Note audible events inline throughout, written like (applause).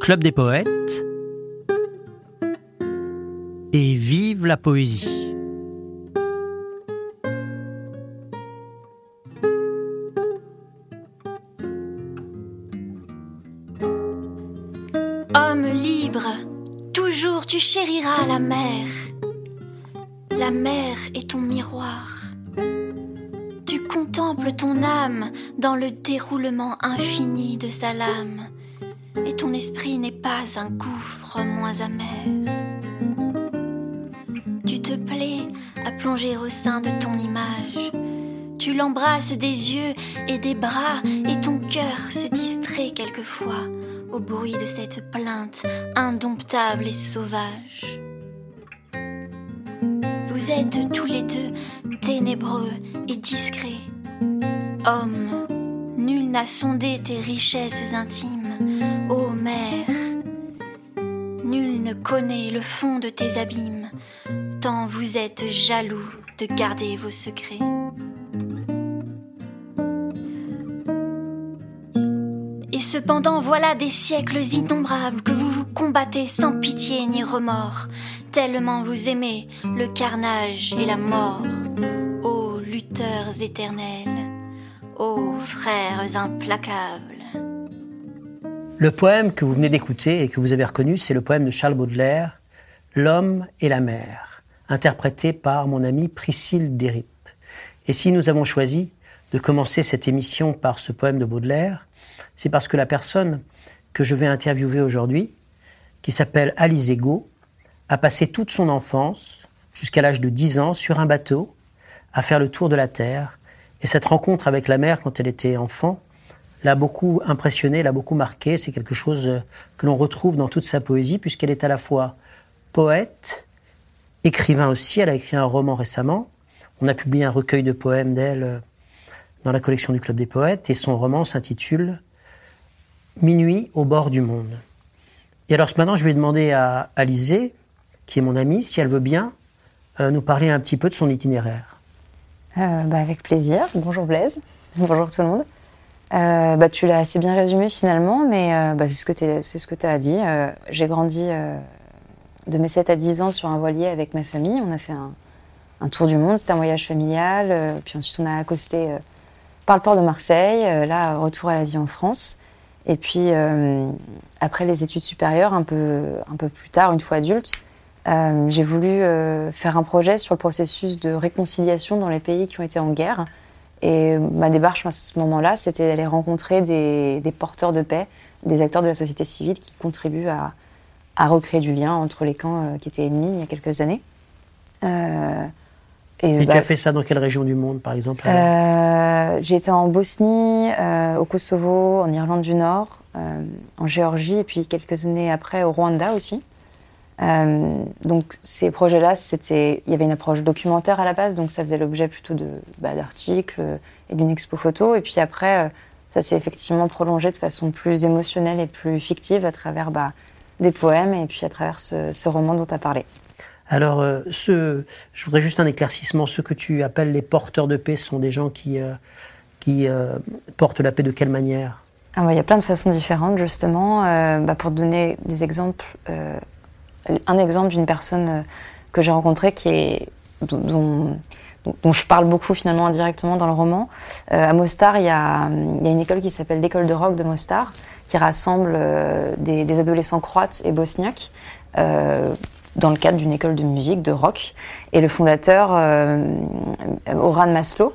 Club des poètes et vive la poésie. Homme libre, toujours tu chériras la mer. La mer est ton miroir. Tu contemples ton âme dans le déroulement infini de sa lame, ton esprit n'est pas un gouffre moins amer. Tu te plais à plonger au sein de ton image. Tu l'embrasses des yeux et des bras, et ton cœur se distrait quelquefois au bruit de cette plainte indomptable et sauvage. Vous êtes tous les deux ténébreux et discrets. Homme, nul n'a sondé tes richesses intimes, mère. Nul ne connaît le fond de tes abîmes, tant vous êtes jaloux de garder vos secrets. Et cependant, voilà des siècles innombrables que vous vous combattez sans pitié ni remords, tellement vous aimez le carnage et la mort. Ô lutteurs éternels, ô frères implacables. Le poème que vous venez d'écouter et que vous avez reconnu, c'est le poème de Charles Baudelaire, L'homme et la mer, interprété par mon amie Priscille Derrip. Et si nous avons choisi de commencer cette émission par ce poème de Baudelaire, c'est parce que la personne que je vais interviewer aujourd'hui, qui s'appelle Alice Ego, a passé toute son enfance, jusqu'à l'âge de 10 ans, sur un bateau, à faire le tour de la Terre. Et cette rencontre avec la mer quand elle était enfant l'a beaucoup impressionnée, l'a beaucoup marquée. C'est quelque chose que l'on retrouve dans toute sa poésie, puisqu'elle est à la fois poète, écrivain aussi. Elle a écrit un roman récemment. On a publié un recueil de poèmes d'elle dans la collection du Club des Poètes, et son roman s'intitule Minuit au bord du monde. Et alors maintenant, je vais demander à Alizé, qui est mon amie, si elle veut bien euh, nous parler un petit peu de son itinéraire. Euh, bah, avec plaisir. Bonjour Blaise. Bonjour tout le monde. Euh, bah, tu l'as assez bien résumé finalement, mais bah, c'est ce que tu as dit. J'ai grandi de mes 7 à 10 ans sur un voilier avec ma famille. On a fait un, tour du monde, c'était un voyage familial. puis ensuite, on a accosté par le port de Marseille. là, retour à la vie en France. Et puis, après les études supérieures, un peu, un peu plus tard, une fois adulte, euh, j'ai voulu euh, faire un projet sur le processus de réconciliation dans les pays qui ont été en guerre. Et ma démarche à ce moment-là, c'était d'aller rencontrer des, porteurs de paix, des acteurs de la société civile qui contribuent à, recréer du lien entre les camps euh, qui étaient ennemis il y a quelques années. et, tu as bah fait ça dans quelle région du monde, par exemple J'ai été en Bosnie, au Kosovo, en Irlande du Nord, en Géorgie, et puis quelques années après au Rwanda aussi. Euh, donc ces projets-là, c'était, il y avait une approche documentaire à la base, donc ça faisait l'objet plutôt de bah, d'articles et d'une expo photo. Et puis après, euh, ça s'est effectivement prolongé de façon plus émotionnelle et plus fictive à travers bah, des poèmes et puis à travers ce, roman dont tu as parlé. Alors, euh, ce, je voudrais juste un éclaircissement. Ceux que tu appelles les porteurs de paix sont des gens qui, qui portent la paix de quelle manière? Ah, Il y a plein de façons différentes, justement. Bah, pour donner des exemples, un exemple d'une personne euh, que j'ai rencontrée qui est, dont, dont, je parle beaucoup finalement indirectement dans le roman. Euh, à Mostar, il y, a, y, a, une école qui s'appelle l'école de rock de Mostar, qui rassemble euh, des, adolescents croates et bosniaques dans le cadre d'une école de musique, de rock. Et le fondateur, euh, Oran Maslow,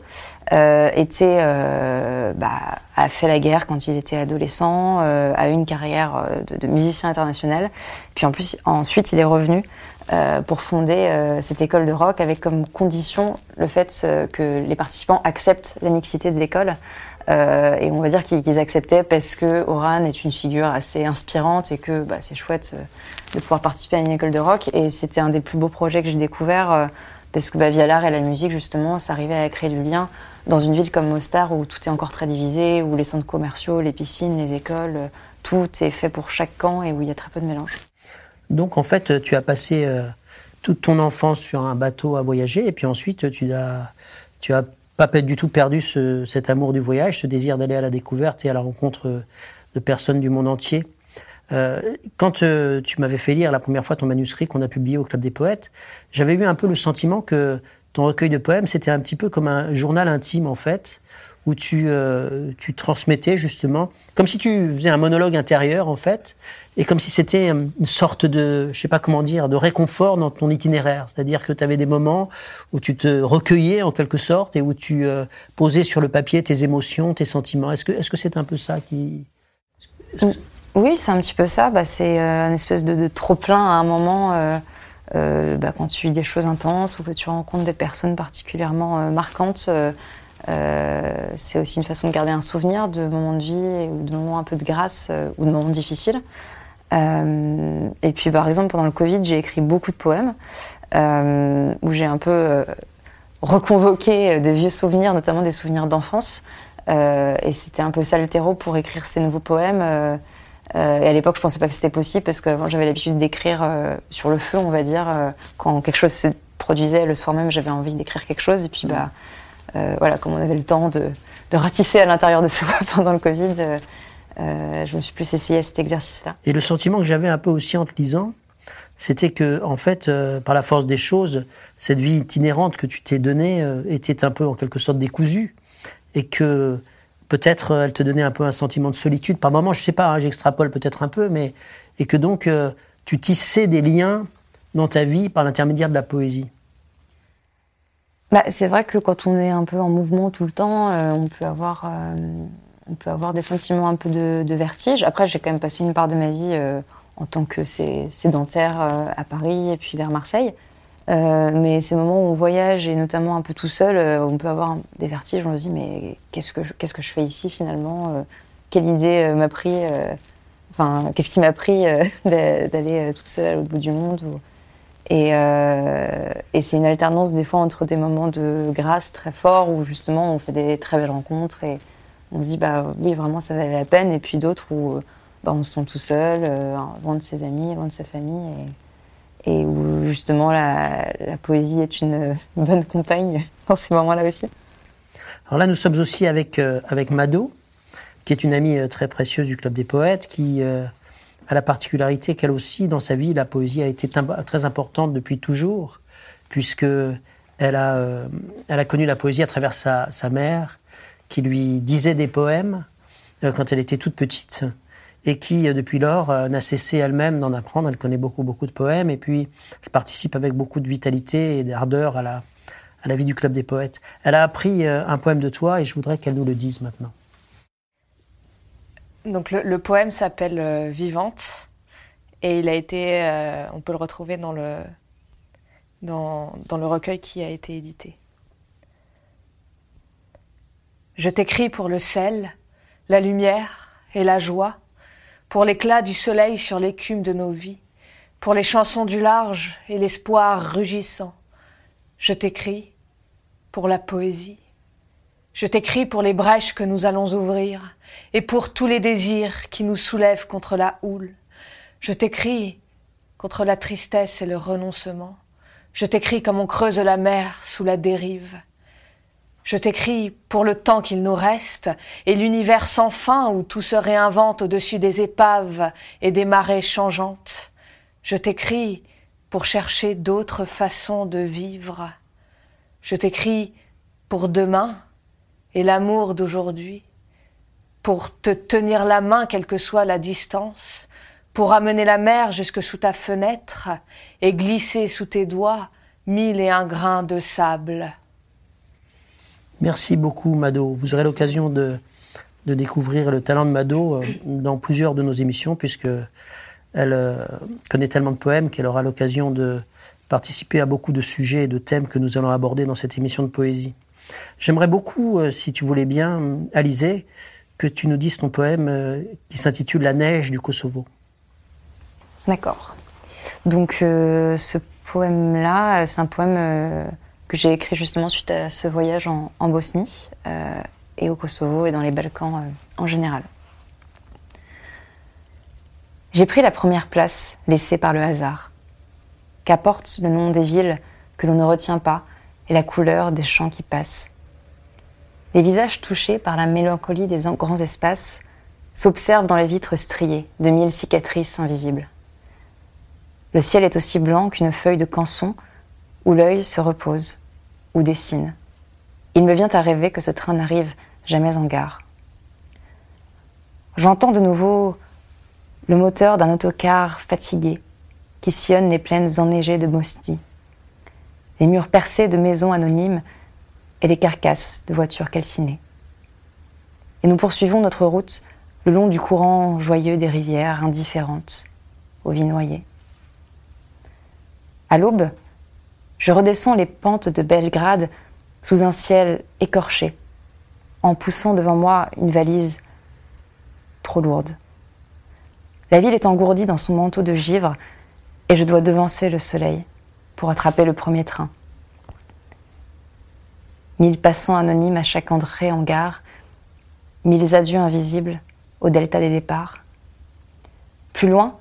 euh, était, euh, bah, a fait la guerre quand il était adolescent, a eu une carrière de, musicien international. Puis en plus, ensuite, il est revenu pour fonder cette école de rock avec comme condition le fait que les participants acceptent la mixité de l'école. Euh, et on va dire qu'ils acceptaient parce que Oran est une figure assez inspirante et que bah, c'est chouette euh, de pouvoir participer à une école de rock. Et c'était un des plus beaux projets que j'ai découvert euh, parce que bah, via l'art et la musique, justement, ça arrivait à créer du lien dans une ville comme Mostar où tout est encore très divisé, où les centres commerciaux, les piscines, les écoles, tout est fait pour chaque camp et où il y a très peu de mélange. Donc en fait, tu as passé toute ton enfance sur un bateau à voyager et puis ensuite tu as, tu as pas du tout perdu cet amour du voyage, ce désir d'aller à la découverte et à la rencontre de personnes du monde entier. quand tu m'avais fait lire la première fois ton manuscrit qu'on a publié au Club des Poètes, j'avais eu un peu le sentiment que ton recueil de poèmes, c'était un petit peu comme un journal intime, en fait, où tu, tu transmettais justement, comme si tu faisais un monologue intérieur, en fait, et comme si c'était euh, une sorte de, je sais pas comment dire, de réconfort dans ton itinéraire. C'est-à-dire que tu avais des moments où tu te recueillais en quelque sorte et où tu euh, posais sur le papier tes émotions, tes sentiments. Est-ce que est-ce que c'est un peu ça qui Oui, c'est un petit peu ça. Bah, c'est euh, un espèce de, trop plein à un moment. bah, quand tu vis des choses intenses ou que tu rencontres des personnes particulièrement marquantes, c'est aussi une façon de garder un souvenir de moments de vie ou de moments un peu de grâce ou de moments difficiles. Euh, et puis, par exemple, pendant le Covid, j'ai écrit beaucoup de poèmes euh, où j'ai un peu euh, reconvoqué des vieux souvenirs, notamment des souvenirs d'enfance. et c'était un peu ça le terreau pour écrire ces nouveaux poèmes. et à l'époque, je pensais pas que c'était possible parce que j'avais l'habitude d'écrire sur le feu, on va dire, quand quelque chose se produisait le soir même, j'avais envie d'écrire quelque chose. Et puis, bah, voilà, comme on avait le temps de, ratisser à l'intérieur de soi (laughs) pendant le Covid, euh, je me suis plus essayé à cet exercice-là. Et le sentiment que j'avais un peu aussi en te lisant, c'était que, en fait, euh, par la force des choses, cette vie itinérante que tu t'es donnée euh, était un peu en quelque sorte décousue, et que peut-être elle te donnait un peu un sentiment de solitude. Par moments, je sais pas, hein, j'extrapole peut-être un peu, mais et que donc tu tissais des liens dans ta vie par l'intermédiaire de la poésie. Bah, c'est vrai que quand on est un peu en mouvement tout le temps, on peut avoir on peut avoir des sentiments un peu de, vertige. Après, j'ai quand même passé une part de ma vie euh, en tant que sédentaire euh, à Paris et puis vers Marseille. Euh, mais ces moments où on voyage et notamment un peu tout seul, on peut avoir des vertiges. On se dit mais qu'est-ce que qu'est-ce que je fais ici finalement Quelle idée m'a pris Enfin, qu'est-ce qui m'a pris (laughs) d'aller toute seule à l'autre bout du monde Et, et c'est une alternance des fois entre des moments de grâce très forts où justement on fait des très belles rencontres et, on se dit bah oui vraiment ça valait la peine et puis d'autres où bah, on se sent tout seul euh, loin de ses amis loin de sa famille et, où justement la, poésie est une, (laughs) bonne compagne (laughs) dans ces moments-là aussi. Alors là nous sommes aussi avec euh, avec Mado qui est une amie euh, très précieuse du club des poètes qui a la particularité qu'elle aussi dans sa vie la poésie a été très importante depuis toujours puisque elle a elle a connu la poésie à travers sa, sa mère qui lui disait des poèmes euh, quand elle était toute petite et qui, euh, depuis lors, euh, n'a cessé elle-même d'en apprendre. Elle connaît beaucoup, beaucoup de poèmes et puis elle participe avec beaucoup de vitalité et d'ardeur à la, à la vie du Club des Poètes. Elle a appris un poème de toi et je voudrais qu'elle nous le dise maintenant. Donc le, poème s'appelle Vivante et il a été, on peut le retrouver dans le, dans le recueil qui a été édité. Je t'écris pour le sel, la lumière et la joie, pour l'éclat du soleil sur l'écume de nos vies, pour les chansons du large et l'espoir rugissant. Je t'écris pour la poésie. Je t'écris pour les brèches que nous allons ouvrir et pour tous les désirs qui nous soulèvent contre la houle. Je t'écris contre la tristesse et le renoncement. Je t'écris comme on creuse la mer sous la dérive. Je t'écris pour le temps qu'il nous reste et l'univers sans fin où tout se réinvente au-dessus des épaves et des marées changeantes. Je t'écris pour chercher d'autres façons de vivre. Je t'écris pour demain et l'amour d'aujourd'hui, pour te tenir la main quelle que soit la distance, pour amener la mer jusque sous ta fenêtre et glisser sous tes doigts mille et un grains de sable. Merci beaucoup, Mado. Vous aurez l'occasion de, découvrir le talent de Mado euh, dans plusieurs de nos émissions, puisque elle euh, connaît tellement de poèmes qu'elle aura l'occasion de participer à beaucoup de sujets et de thèmes que nous allons aborder dans cette émission de poésie. J'aimerais beaucoup, euh, si tu voulais bien, Alizé, que tu nous dises ton poème qui s'intitule La neige du Kosovo. D'accord. Donc, ce poème-là, c'est un poème que j'ai écrit justement suite à ce voyage en, Bosnie euh, et au Kosovo et dans les Balkans euh, en général. J'ai pris la première place laissée par le hasard, qu'apporte le nom des villes que l'on ne retient pas et la couleur des champs qui passent. Les visages touchés par la mélancolie des grands espaces s'observent dans les vitres striées de mille cicatrices invisibles. Le ciel est aussi blanc qu'une feuille de canson où l'œil se repose ou dessine. Il me vient à rêver que ce train n'arrive jamais en gare. J'entends de nouveau le moteur d'un autocar fatigué qui sillonne les plaines enneigées de Mosti, les murs percés de maisons anonymes et les carcasses de voitures calcinées. Et nous poursuivons notre route le long du courant joyeux des rivières indifférentes aux vies noyées. À l'aube, je redescends les pentes de Belgrade sous un ciel écorché, en poussant devant moi une valise trop lourde. La ville est engourdie dans son manteau de givre et je dois devancer le soleil pour attraper le premier train. Mille passants anonymes à chaque entrée en gare, mille adieux invisibles au delta des départs. Plus loin,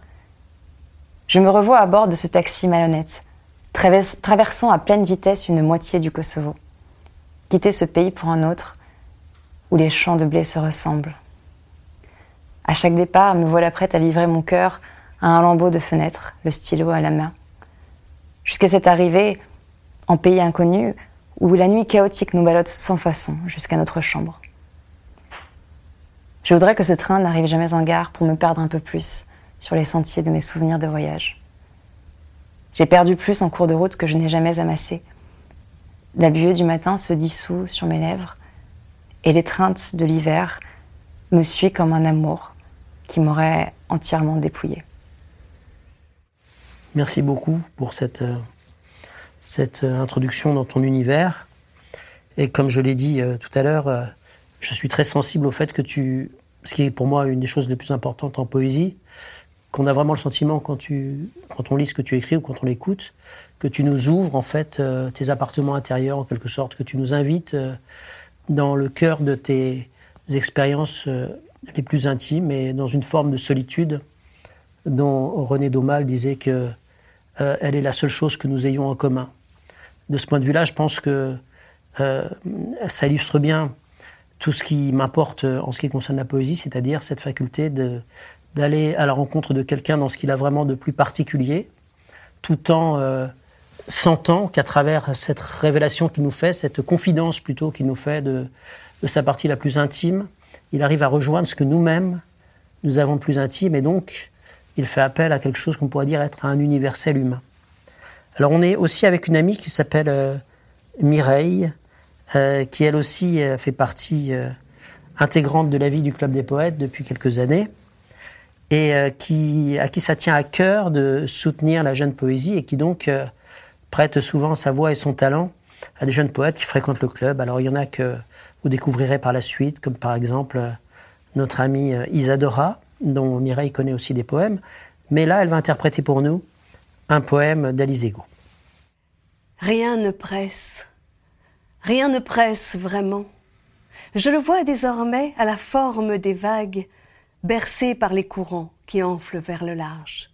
je me revois à bord de ce taxi malhonnête, traversant à pleine vitesse une moitié du Kosovo. Quitter ce pays pour un autre, où les champs de blé se ressemblent. À chaque départ, me voilà prête à livrer mon cœur à un lambeau de fenêtre, le stylo à la main. Jusqu'à cette arrivée en pays inconnu, où la nuit chaotique nous ballotte sans façon jusqu'à notre chambre. Je voudrais que ce train n'arrive jamais en gare pour me perdre un peu plus sur les sentiers de mes souvenirs de voyage. J'ai perdu plus en cours de route que je n'ai jamais amassé. La buée du matin se dissout sur mes lèvres et l'étreinte de l'hiver me suit comme un amour qui m'aurait entièrement dépouillé. Merci beaucoup pour cette, euh, cette euh, introduction dans ton univers. Et comme je l'ai dit euh, tout à l'heure, je suis très sensible au fait que tu, ce qui est pour moi une des choses les plus importantes en poésie, qu'on a vraiment le sentiment quand, tu, quand on lit ce que tu écris ou quand on l'écoute, que tu nous ouvres en fait tes appartements intérieurs en quelque sorte, que tu nous invites dans le cœur de tes expériences les plus intimes et dans une forme de solitude dont René Daumal disait que elle est la seule chose que nous ayons en commun. De ce point de vue-là, je pense que ça illustre bien tout ce qui m'importe en ce qui concerne la poésie, c'est-à-dire cette faculté d'aller à la rencontre de quelqu'un dans ce qu'il a vraiment de plus particulier, tout en euh, sentant qu'à travers cette révélation qu'il nous fait, cette confidence plutôt qu'il nous fait de, sa partie la plus intime, il arrive à rejoindre ce que nous-mêmes, nous avons de plus intime, et donc il fait appel à quelque chose qu'on pourrait dire être un universel humain. Alors on est aussi avec une amie qui s'appelle euh, Mireille, euh, qui elle aussi euh, fait partie intégrante de la vie du Club des Poètes depuis quelques années, et qui, à qui ça tient à cœur de soutenir la jeune poésie, et qui donc prête souvent sa voix et son talent à des jeunes poètes qui fréquentent le club. Alors il y en a que vous découvrirez par la suite, comme par exemple notre amie Isadora, dont Mireille connaît aussi des poèmes, mais là elle va interpréter pour nous un poème d'Alizego. Rien ne presse Rien ne presse vraiment. Je le vois désormais à la forme des vagues, bercé par les courants qui enflent vers le large.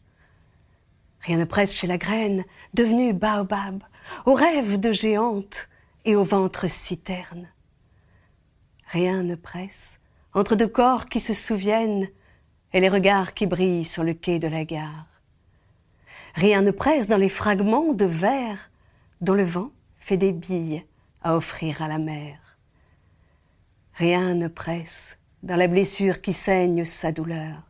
Rien ne presse chez la graine, devenue baobab, aux rêves de géante et au ventre citerne. Rien ne presse entre deux corps qui se souviennent et les regards qui brillent sur le quai de la gare. Rien ne presse dans les fragments de verre dont le vent fait des billes à offrir à la mer. Rien ne presse dans la blessure qui saigne sa douleur,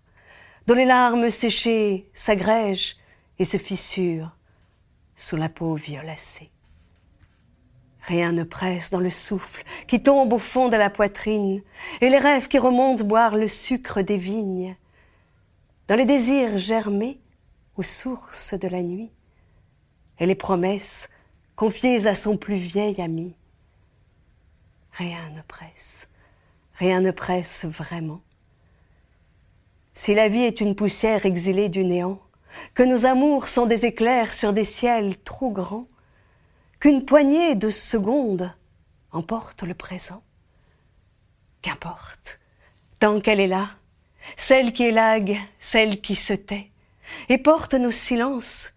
dont les larmes séchées s'agrègent et se fissurent sous la peau violacée. Rien ne presse dans le souffle qui tombe au fond de la poitrine et les rêves qui remontent boire le sucre des vignes, dans les désirs germés aux sources de la nuit et les promesses confiées à son plus vieil ami. Rien ne presse. Rien ne presse vraiment. Si la vie est une poussière exilée du néant, que nos amours sont des éclairs sur des ciels trop grands, qu'une poignée de secondes emporte le présent, qu'importe, tant qu'elle est là, celle qui élague, celle qui se tait, et porte nos silences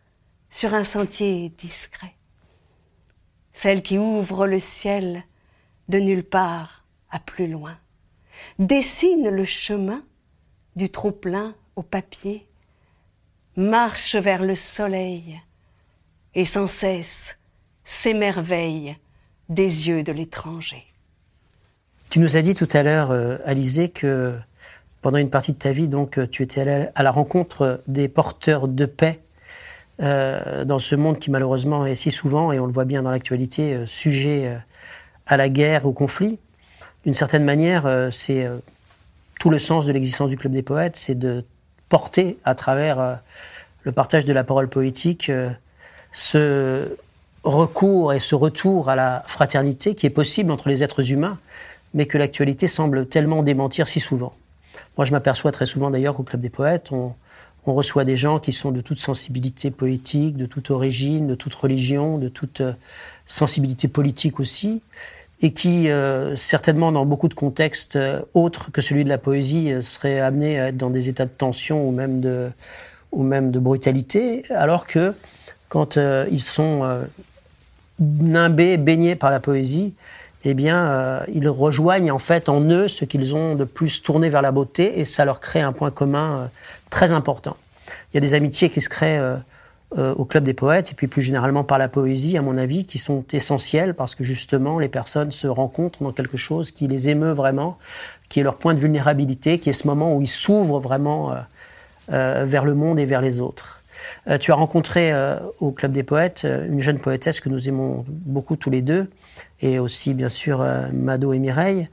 sur un sentier discret, celle qui ouvre le ciel de nulle part à plus loin, dessine le chemin du trop-plein au papier, marche vers le soleil et sans cesse s'émerveille des yeux de l'étranger. Tu nous as dit tout à l'heure, euh, que pendant une partie de ta vie, donc, euh, tu étais à la rencontre des porteurs de paix euh, dans ce monde qui malheureusement est si souvent, et on le voit bien dans l'actualité, euh, sujet à la guerre, au conflit. D'une certaine manière, c'est tout le sens de l'existence du Club des Poètes, c'est de porter à travers le partage de la parole poétique ce recours et ce retour à la fraternité qui est possible entre les êtres humains, mais que l'actualité semble tellement démentir si souvent. Moi, je m'aperçois très souvent d'ailleurs qu'au Club des Poètes, on, reçoit des gens qui sont de toute sensibilité poétique, de toute origine, de toute religion, de toute euh, sensibilité politique aussi, et qui, euh, certainement dans beaucoup de contextes euh, autres que celui de la poésie, seraient amenés à être dans des états de tension ou même de, ou même de brutalité, alors que quand ils sont nimbés, baignés par la poésie, eh bien, euh, ils rejoignent en fait en eux ce qu'ils ont de plus tourné vers la beauté et ça leur crée un point commun euh, très important. Il y a des amitiés qui se créent euh, euh, au Club des Poètes et puis plus généralement par la poésie, à mon avis, qui sont essentielles parce que justement les personnes se rencontrent dans quelque chose qui les émeut vraiment, qui est leur point de vulnérabilité, qui est ce moment où ils s'ouvrent vraiment euh, euh, vers le monde et vers les autres. Euh, tu as rencontré euh, au Club des Poètes euh, une jeune poétesse que nous aimons beaucoup tous les deux, et aussi bien sûr Mado et Mireille,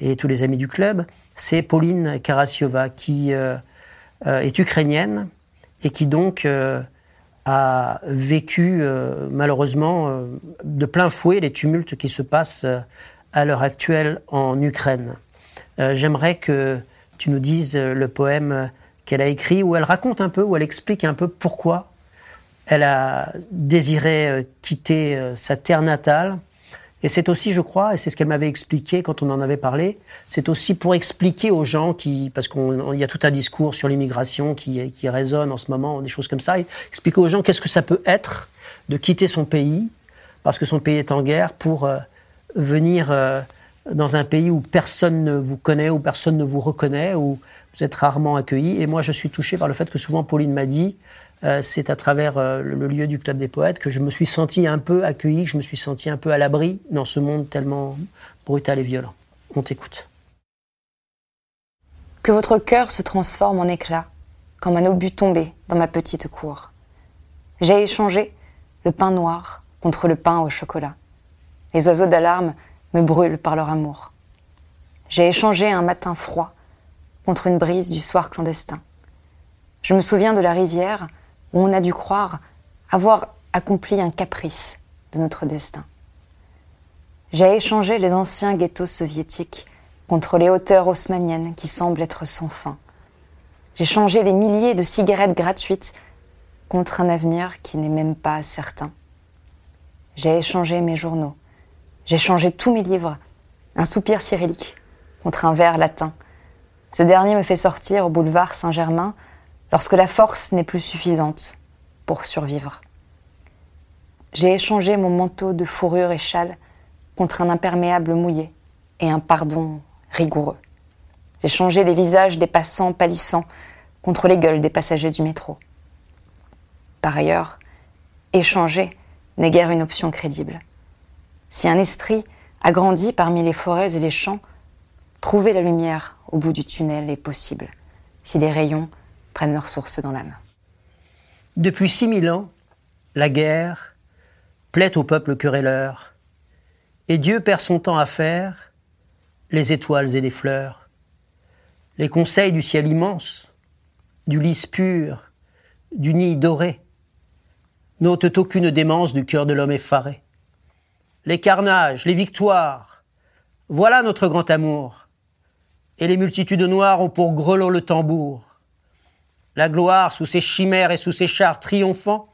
et tous les amis du club. C'est Pauline Karasiova qui est ukrainienne et qui donc a vécu malheureusement de plein fouet les tumultes qui se passent à l'heure actuelle en Ukraine. J'aimerais que tu nous dises le poème qu'elle a écrit, où elle raconte un peu, où elle explique un peu pourquoi elle a désiré euh, quitter euh, sa terre natale. Et c'est aussi, je crois, et c'est ce qu'elle m'avait expliqué quand on en avait parlé, c'est aussi pour expliquer aux gens qui, parce qu'il y a tout un discours sur l'immigration qui, résonne en ce moment, des choses comme ça, expliquer aux gens qu'est-ce que ça peut être de quitter son pays, parce que son pays est en guerre, pour euh, venir dans un pays où personne ne vous connaît, où personne ne vous reconnaît, où vous êtes rarement accueilli. Et moi, je suis touché par le fait que souvent Pauline m'a dit, euh, c'est à travers euh, le, lieu du Club des Poètes que je me suis senti un peu accueilli, que je me suis senti un peu à l'abri dans ce monde tellement brutal et violent. On t'écoute. Que votre cœur se transforme en éclat, comme un obus tombé dans ma petite cour. J'ai échangé le pain noir contre le pain au chocolat. Les oiseaux d'alarme me brûlent par leur amour. J'ai échangé un matin froid contre une brise du soir clandestin. Je me souviens de la rivière où on a dû croire avoir accompli un caprice de notre destin. J'ai échangé les anciens ghettos soviétiques contre les hauteurs haussmanniennes qui semblent être sans fin. J'ai changé les milliers de cigarettes gratuites contre un avenir qui n'est même pas certain. J'ai échangé mes journaux. J'ai changé tous mes livres. Un soupir cyrillique contre un vers latin. Ce dernier me fait sortir au boulevard Saint-Germain lorsque la force n'est plus suffisante pour survivre. J'ai échangé mon manteau de fourrure et châle contre un imperméable mouillé et un pardon rigoureux. J'ai changé les visages des passants pâlissants contre les gueules des passagers du métro. Par ailleurs, échanger n'est guère une option crédible. Si un esprit a grandi parmi les forêts et les champs, trouver la lumière au bout du tunnel est possible, si les rayons prennent leur source dans l'âme. Depuis 6000 ans, la guerre plaît au peuple querelleur, et Dieu perd son temps à faire les étoiles et les fleurs, les conseils du ciel immense, du lys pur, du nid doré, n'ôtent aucune démence du cœur de l'homme effaré. Les carnages, les victoires, voilà notre grand amour, et les multitudes noires ont pour grelot le tambour. La gloire, sous ses chimères et sous ses chars triomphants,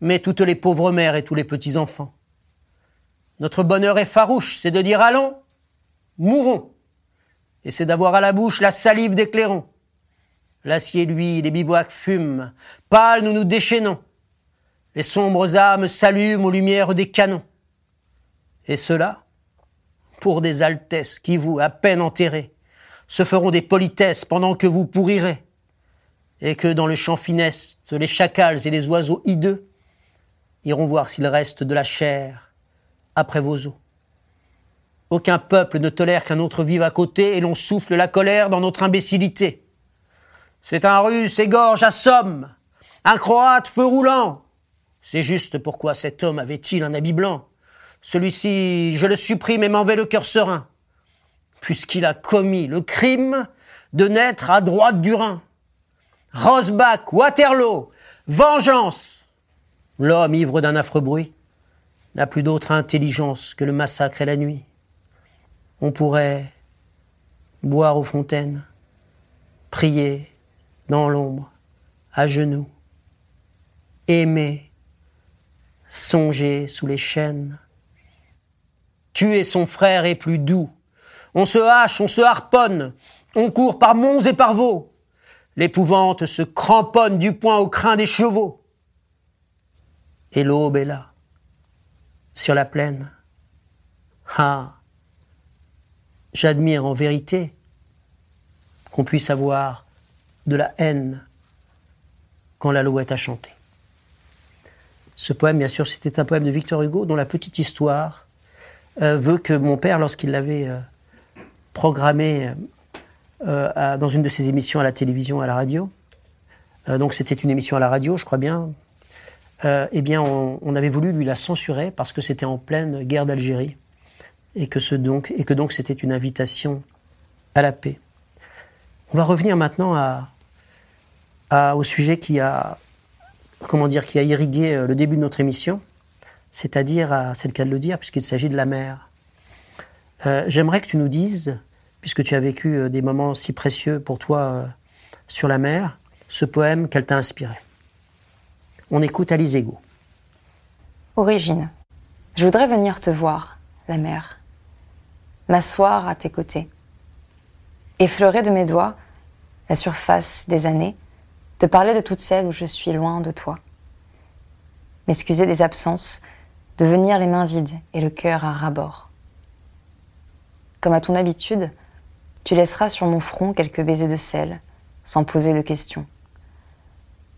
met toutes les pauvres mères et tous les petits-enfants. Notre bonheur est farouche, c'est de dire allons, mourons, et c'est d'avoir à la bouche la salive des. L'acier, lui, les bivouacs fument, pâles nous nous déchaînons. Les sombres âmes s'allument aux lumières des canons. Et cela, pour des altesses qui vous, à peine enterrés, se feront des politesses pendant que vous pourrirez, et que dans le champ funeste, les chacals et les oiseaux hideux iront voir s'il reste de la chair après vos os. Aucun peuple ne tolère qu'un autre vive à côté et l'on souffle la colère dans notre imbécilité. C'est un russe, égorge, assomme. Un croate, feu roulant. C'est juste pourquoi cet homme avait-il un habit blanc? Celui-ci, je le supprime et m'en vais le cœur serein, puisqu'il a commis le crime de naître à droite du Rhin. Rosbach, Waterloo, vengeance. L'homme ivre d'un affreux bruit n'a plus d'autre intelligence que le massacre et la nuit. On pourrait boire aux fontaines, prier dans l'ombre, à genoux, aimer, songer sous les chaînes. Tuer son frère est plus doux. On se hache, on se harponne, on court par monts et par vaux. L'épouvante se cramponne du poing au crin des chevaux. Et l'aube est là, sur la plaine. Ah, j'admire en vérité qu'on puisse avoir de la haine quand l'alouette a chanté. Ce poème, bien sûr, c'était un poème de Victor Hugo dont la petite histoire veut que mon père, lorsqu'il l'avait euh, programmé euh, dans une de ses émissions à la télévision, à la radio, donc c'était une émission à la radio, je crois bien, eh bien, on, avait voulu lui la censurer parce que c'était en pleine guerre d'Algérie et que, donc, c'était une invitation à la paix. On va revenir maintenant au sujet qui a, comment dire, qui a irrigué euh, le début de notre émission, c'est-à-dire, c'est le cas de le dire, puisqu'il s'agit de la mer. Euh, J'aimerais que tu nous dises, puisque tu as vécu euh, des moments si précieux pour toi euh, sur la mer, ce poème qu'elle t'a inspiré. On écoute Alice Ego. Origine. Je voudrais venir te voir, la mer m'asseoir à tes côtés, effleurer de mes doigts la surface des années, te parler de toutes celles où je suis loin de toi, m'excuser des absences, de venir les mains vides et le cœur à ras-bord. Comme à ton habitude, tu laisseras sur mon front quelques baisers de sel, sans poser de questions.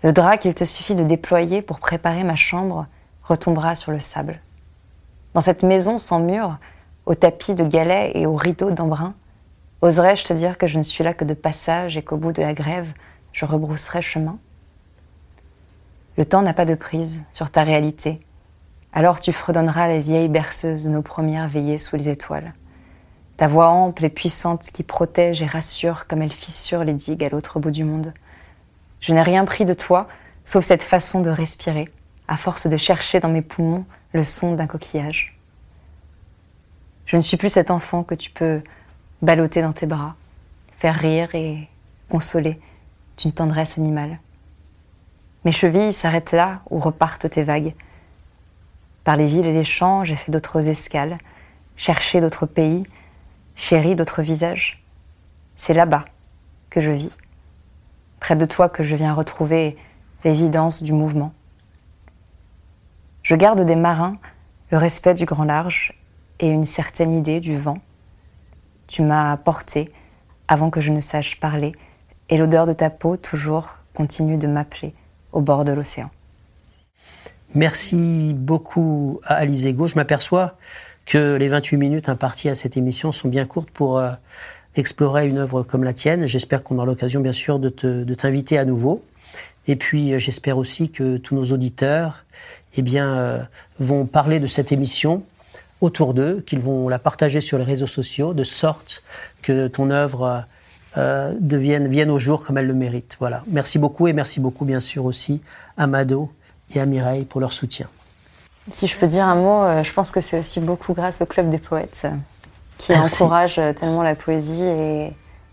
Le drap qu'il te suffit de déployer pour préparer ma chambre retombera sur le sable. Dans cette maison sans mur, au tapis de galets et aux rideaux d'embrun, oserais-je te dire que je ne suis là que de passage et qu'au bout de la grève, je rebrousserai chemin? Le temps n'a pas de prise sur ta réalité. Alors tu fredonneras les vieilles berceuses de nos premières veillées sous les étoiles. Ta voix ample et puissante qui protège et rassure comme elle fissure les digues à l'autre bout du monde. Je n'ai rien pris de toi, sauf cette façon de respirer, à force de chercher dans mes poumons le son d'un coquillage. Je ne suis plus cet enfant que tu peux balloter dans tes bras, faire rire et consoler d'une tendresse animale. Mes chevilles s'arrêtent là où repartent tes vagues. Par les villes et les champs, j'ai fait d'autres escales, cherché d'autres pays, chéri d'autres visages. C'est là-bas que je vis, près de toi que je viens retrouver l'évidence du mouvement. Je garde des marins le respect du grand large et une certaine idée du vent. Tu m'as porté avant que je ne sache parler, et l'odeur de ta peau toujours continue de m'appeler au bord de l'océan. Merci beaucoup à Alice Ego. Je m'aperçois que les 28 minutes imparties à cette émission sont bien courtes pour euh, explorer une œuvre comme la tienne. J'espère qu'on aura l'occasion, bien sûr, de t'inviter à nouveau. Et puis, euh, j'espère aussi que tous nos auditeurs eh bien, euh, vont parler de cette émission autour d'eux, qu'ils vont la partager sur les réseaux sociaux, de sorte que ton œuvre euh, devienne, vienne au jour comme elle le mérite. Voilà. Merci beaucoup et merci beaucoup bien sûr aussi à Mado et à Mireille pour leur soutien. Si je peux dire un mot, euh, je pense que c'est aussi beaucoup grâce au Club des Poètes euh, qui encourage tellement la poésie et,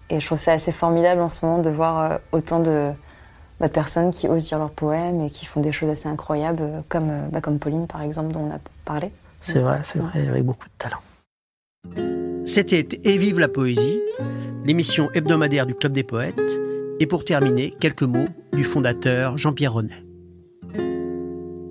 et, je trouve ça assez formidable en ce moment de voir autant de, bah, de, personnes qui osent dire leurs poèmes et qui font des choses assez incroyables comme, bah, comme Pauline par exemple dont on a parlé. C'est vrai, c'est vrai, avec beaucoup de talent. C'était Et vive la poésie, l'émission hebdomadaire du Club des poètes. Et pour terminer, quelques mots du fondateur Jean-Pierre Renet.